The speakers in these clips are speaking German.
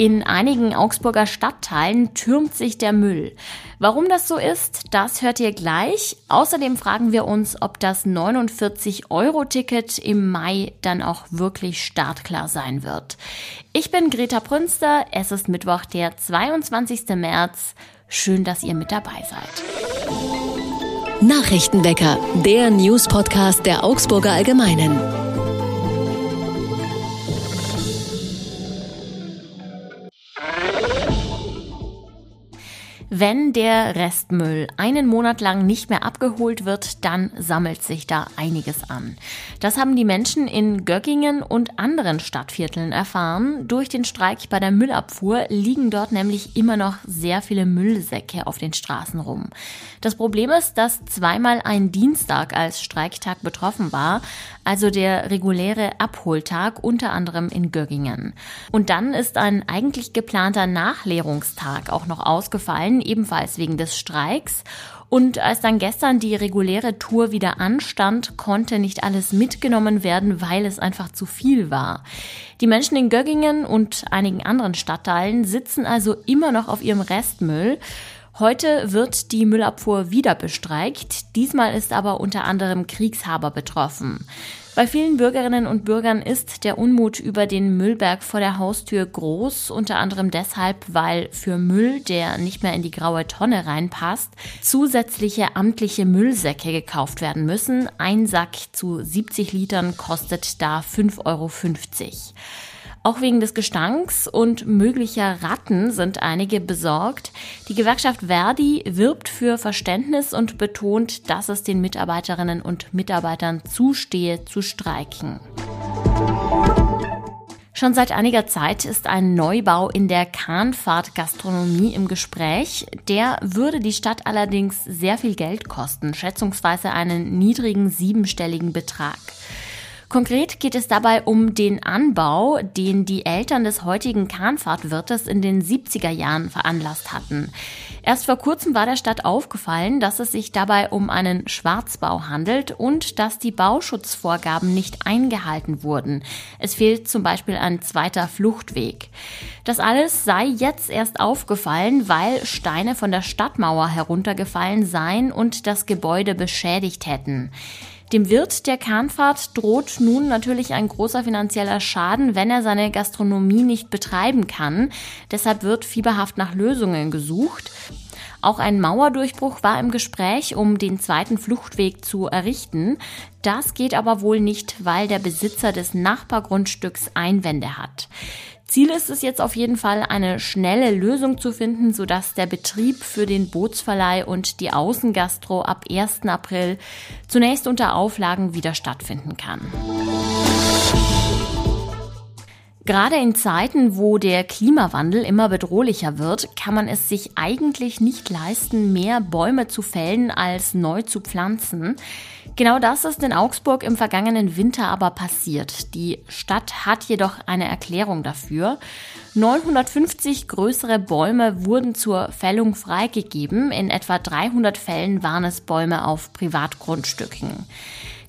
In einigen Augsburger Stadtteilen türmt sich der Müll. Warum das so ist, das hört ihr gleich. Außerdem fragen wir uns, ob das 49-Euro-Ticket im Mai dann auch wirklich startklar sein wird. Ich bin Greta Prünster. Es ist Mittwoch, der 22. März. Schön, dass ihr mit dabei seid. Nachrichtenwecker, der News-Podcast der Augsburger Allgemeinen. Wenn der Restmüll einen Monat lang nicht mehr abgeholt wird, dann sammelt sich da einiges an. Das haben die Menschen in Göggingen und anderen Stadtvierteln erfahren. Durch den Streik bei der Müllabfuhr liegen dort nämlich immer noch sehr viele Müllsäcke auf den Straßen rum. Das Problem ist, dass zweimal ein Dienstag als Streiktag betroffen war, also der reguläre Abholtag unter anderem in Göggingen. Und dann ist ein eigentlich geplanter Nachlehrungstag auch noch ausgefallen ebenfalls wegen des Streiks. Und als dann gestern die reguläre Tour wieder anstand, konnte nicht alles mitgenommen werden, weil es einfach zu viel war. Die Menschen in Göggingen und einigen anderen Stadtteilen sitzen also immer noch auf ihrem Restmüll. Heute wird die Müllabfuhr wieder bestreikt. Diesmal ist aber unter anderem Kriegshaber betroffen. Bei vielen Bürgerinnen und Bürgern ist der Unmut über den Müllberg vor der Haustür groß, unter anderem deshalb, weil für Müll, der nicht mehr in die graue Tonne reinpasst, zusätzliche amtliche Müllsäcke gekauft werden müssen. Ein Sack zu 70 Litern kostet da 5,50 Euro. Auch wegen des Gestanks und möglicher Ratten sind einige besorgt. Die Gewerkschaft Verdi wirbt für Verständnis und betont, dass es den Mitarbeiterinnen und Mitarbeitern zustehe, zu streiken. Schon seit einiger Zeit ist ein Neubau in der Kahnfahrt-Gastronomie im Gespräch. Der würde die Stadt allerdings sehr viel Geld kosten, schätzungsweise einen niedrigen siebenstelligen Betrag. Konkret geht es dabei um den Anbau, den die Eltern des heutigen Kahnfahrtwirtes in den 70er Jahren veranlasst hatten. Erst vor kurzem war der Stadt aufgefallen, dass es sich dabei um einen Schwarzbau handelt und dass die Bauschutzvorgaben nicht eingehalten wurden. Es fehlt zum Beispiel ein zweiter Fluchtweg. Das alles sei jetzt erst aufgefallen, weil Steine von der Stadtmauer heruntergefallen seien und das Gebäude beschädigt hätten. Dem Wirt der Kahnfahrt droht nun natürlich ein großer finanzieller Schaden, wenn er seine Gastronomie nicht betreiben kann. Deshalb wird fieberhaft nach Lösungen gesucht. Auch ein Mauerdurchbruch war im Gespräch, um den zweiten Fluchtweg zu errichten. Das geht aber wohl nicht, weil der Besitzer des Nachbargrundstücks Einwände hat. Ziel ist es jetzt auf jeden Fall, eine schnelle Lösung zu finden, sodass der Betrieb für den Bootsverleih und die Außengastro ab 1. April zunächst unter Auflagen wieder stattfinden kann. Gerade in Zeiten, wo der Klimawandel immer bedrohlicher wird, kann man es sich eigentlich nicht leisten, mehr Bäume zu fällen als neu zu pflanzen. Genau das ist in Augsburg im vergangenen Winter aber passiert. Die Stadt hat jedoch eine Erklärung dafür. 950 größere Bäume wurden zur Fällung freigegeben. In etwa 300 Fällen waren es Bäume auf Privatgrundstücken.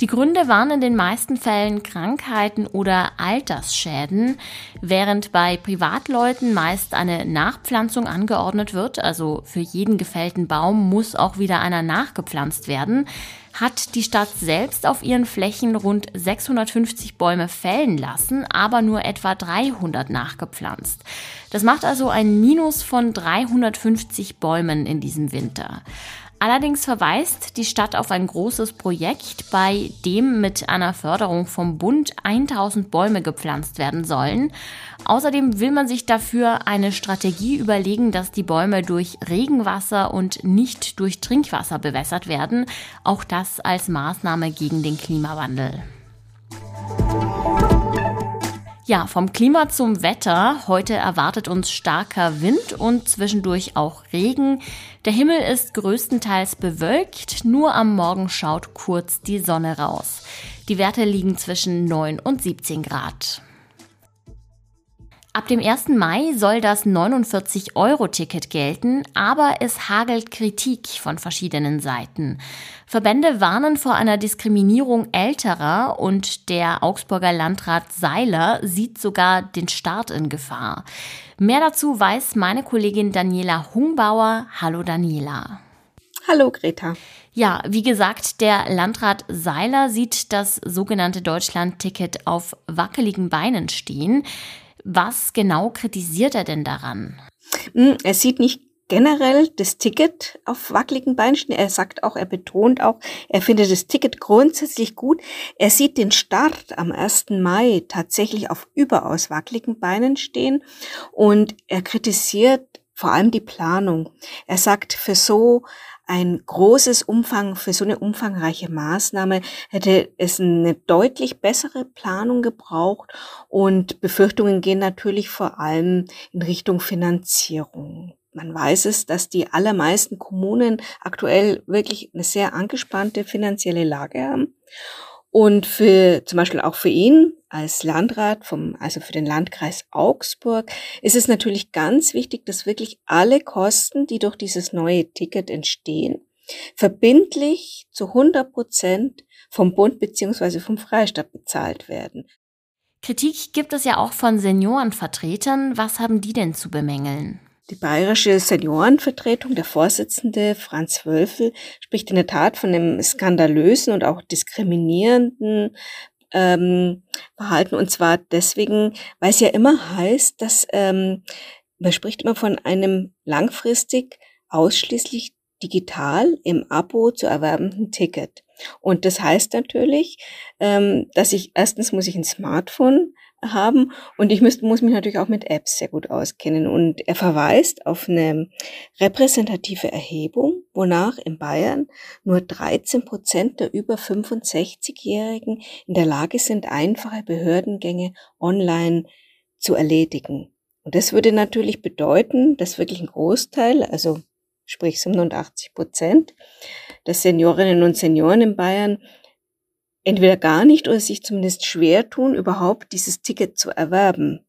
Die Gründe waren in den meisten Fällen Krankheiten oder Altersschäden, während bei Privatleuten meist eine Nachpflanzung angeordnet wird, also für jeden gefällten Baum muss auch wieder einer nachgepflanzt werden, hat die Stadt selbst auf ihren Flächen rund 650 Bäume fällen lassen, aber nur etwa 300 nachgepflanzt. Das macht also ein Minus von 350 Bäumen in diesem Winter. Allerdings verweist die Stadt auf ein großes Projekt, bei dem mit einer Förderung vom Bund 1000 Bäume gepflanzt werden sollen. Außerdem will man sich dafür eine Strategie überlegen, dass die Bäume durch Regenwasser und nicht durch Trinkwasser bewässert werden. Auch das als Maßnahme gegen den Klimawandel. Ja, vom Klima zum Wetter. Heute erwartet uns starker Wind und zwischendurch auch Regen. Der Himmel ist größtenteils bewölkt, nur am Morgen schaut kurz die Sonne raus. Die Werte liegen zwischen 9 und 17 Grad. Ab dem 1. Mai soll das 49-Euro-Ticket gelten, aber es hagelt Kritik von verschiedenen Seiten. Verbände warnen vor einer Diskriminierung älterer und der Augsburger Landrat Seiler sieht sogar den Start in Gefahr. Mehr dazu weiß meine Kollegin Daniela Hungbauer. Hallo Daniela. Hallo Greta. Ja, wie gesagt, der Landrat Seiler sieht das sogenannte Deutschland-Ticket auf wackeligen Beinen stehen. Was genau kritisiert er denn daran? Hm, er sieht nicht generell das Ticket auf wackeligen Beinen stehen. Er sagt auch, er betont auch, er findet das Ticket grundsätzlich gut. Er sieht den Start am 1. Mai tatsächlich auf überaus wackeligen Beinen stehen und er kritisiert vor allem die Planung. Er sagt, für so ein großes Umfang, für so eine umfangreiche Maßnahme hätte es eine deutlich bessere Planung gebraucht und Befürchtungen gehen natürlich vor allem in Richtung Finanzierung. Man weiß es, dass die allermeisten Kommunen aktuell wirklich eine sehr angespannte finanzielle Lage haben. Und für, zum Beispiel auch für ihn als Landrat vom, also für den Landkreis Augsburg ist es natürlich ganz wichtig, dass wirklich alle Kosten, die durch dieses neue Ticket entstehen, verbindlich zu 100 Prozent vom Bund beziehungsweise vom Freistaat bezahlt werden. Kritik gibt es ja auch von Seniorenvertretern. Was haben die denn zu bemängeln? Die bayerische Seniorenvertretung, der Vorsitzende Franz Wölfel, spricht in der Tat von einem skandalösen und auch diskriminierenden ähm, Verhalten. Und zwar deswegen, weil es ja immer heißt, dass ähm, man spricht immer von einem langfristig ausschließlich digital im Abo zu erwerbenden Ticket. Und das heißt natürlich, ähm, dass ich erstens muss ich ein Smartphone haben und ich müsste, muss mich natürlich auch mit Apps sehr gut auskennen. Und er verweist auf eine repräsentative Erhebung, wonach in Bayern nur 13 Prozent der über 65-Jährigen in der Lage sind, einfache Behördengänge online zu erledigen. Und das würde natürlich bedeuten, dass wirklich ein Großteil, also sprich 87 Prozent der Seniorinnen und Senioren in Bayern entweder gar nicht oder sich zumindest schwer tun, überhaupt dieses Ticket zu erwerben.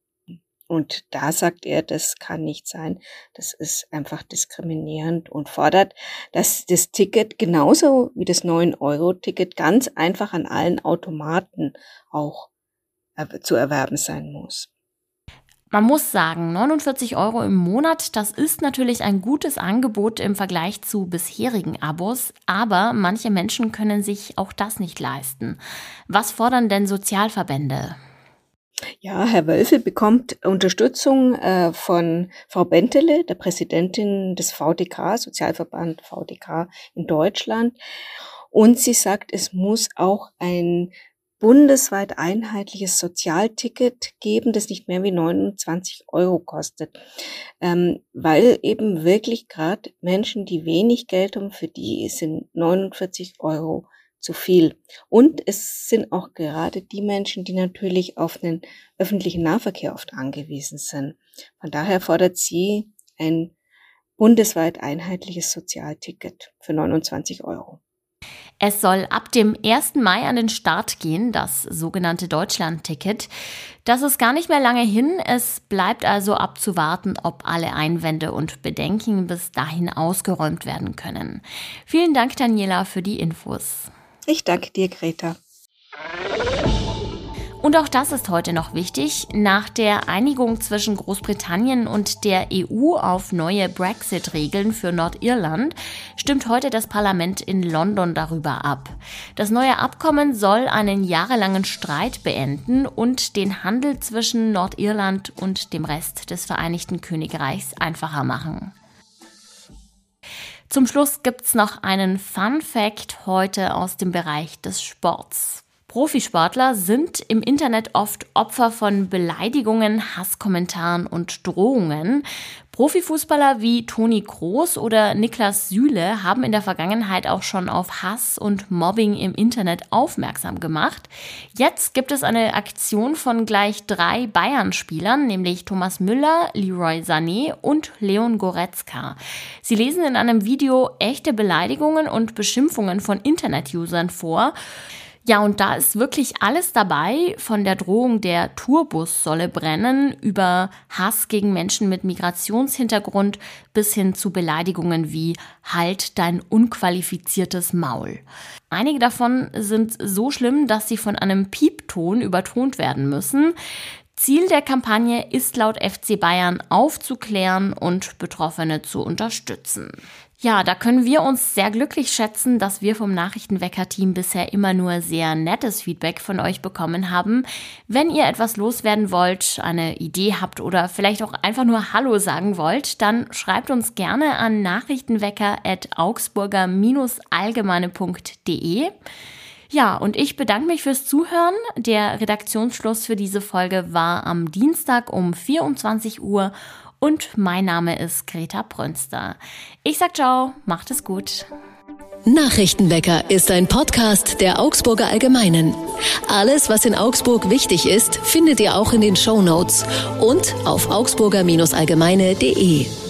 Und da sagt er, das kann nicht sein. Das ist einfach diskriminierend und fordert, dass das Ticket genauso wie das 9-Euro-Ticket ganz einfach an allen Automaten auch zu erwerben sein muss. Man muss sagen, 49 Euro im Monat, das ist natürlich ein gutes Angebot im Vergleich zu bisherigen Abos, aber manche Menschen können sich auch das nicht leisten. Was fordern denn Sozialverbände? Ja, Herr Wölfel bekommt Unterstützung äh, von Frau Bentele, der Präsidentin des VDK, Sozialverband VDK in Deutschland. Und sie sagt, es muss auch ein bundesweit einheitliches Sozialticket geben, das nicht mehr wie 29 Euro kostet, ähm, weil eben wirklich gerade Menschen, die wenig Geld haben, für die sind 49 Euro zu viel. Und es sind auch gerade die Menschen, die natürlich auf den öffentlichen Nahverkehr oft angewiesen sind. Von daher fordert sie ein bundesweit einheitliches Sozialticket für 29 Euro. Es soll ab dem 1. Mai an den Start gehen, das sogenannte Deutschland-Ticket. Das ist gar nicht mehr lange hin. Es bleibt also abzuwarten, ob alle Einwände und Bedenken bis dahin ausgeräumt werden können. Vielen Dank, Daniela, für die Infos. Ich danke dir, Greta. Und auch das ist heute noch wichtig. Nach der Einigung zwischen Großbritannien und der EU auf neue Brexit-Regeln für Nordirland stimmt heute das Parlament in London darüber ab. Das neue Abkommen soll einen jahrelangen Streit beenden und den Handel zwischen Nordirland und dem Rest des Vereinigten Königreichs einfacher machen. Zum Schluss gibt's noch einen Fun Fact heute aus dem Bereich des Sports. Profisportler sind im Internet oft Opfer von Beleidigungen, Hasskommentaren und Drohungen. Profifußballer wie Toni Kroos oder Niklas Süle haben in der Vergangenheit auch schon auf Hass und Mobbing im Internet aufmerksam gemacht. Jetzt gibt es eine Aktion von gleich drei Bayern-Spielern, nämlich Thomas Müller, Leroy Sané und Leon Goretzka. Sie lesen in einem Video echte Beleidigungen und Beschimpfungen von Internet-Usern vor. Ja, und da ist wirklich alles dabei, von der Drohung, der Tourbus solle brennen, über Hass gegen Menschen mit Migrationshintergrund bis hin zu Beleidigungen wie Halt dein unqualifiziertes Maul. Einige davon sind so schlimm, dass sie von einem Piepton übertont werden müssen. Ziel der Kampagne ist laut FC Bayern aufzuklären und Betroffene zu unterstützen. Ja, da können wir uns sehr glücklich schätzen, dass wir vom Nachrichtenwecker-Team bisher immer nur sehr nettes Feedback von euch bekommen haben. Wenn ihr etwas loswerden wollt, eine Idee habt oder vielleicht auch einfach nur Hallo sagen wollt, dann schreibt uns gerne an nachrichtenwecker.augsburger-allgemeine.de. Ja, und ich bedanke mich fürs Zuhören. Der Redaktionsschluss für diese Folge war am Dienstag um 24 Uhr und mein Name ist Greta Brönster. Ich sag ciao, macht es gut. Nachrichtenwecker ist ein Podcast der Augsburger Allgemeinen. Alles, was in Augsburg wichtig ist, findet ihr auch in den Show Notes und auf augsburger-allgemeine.de.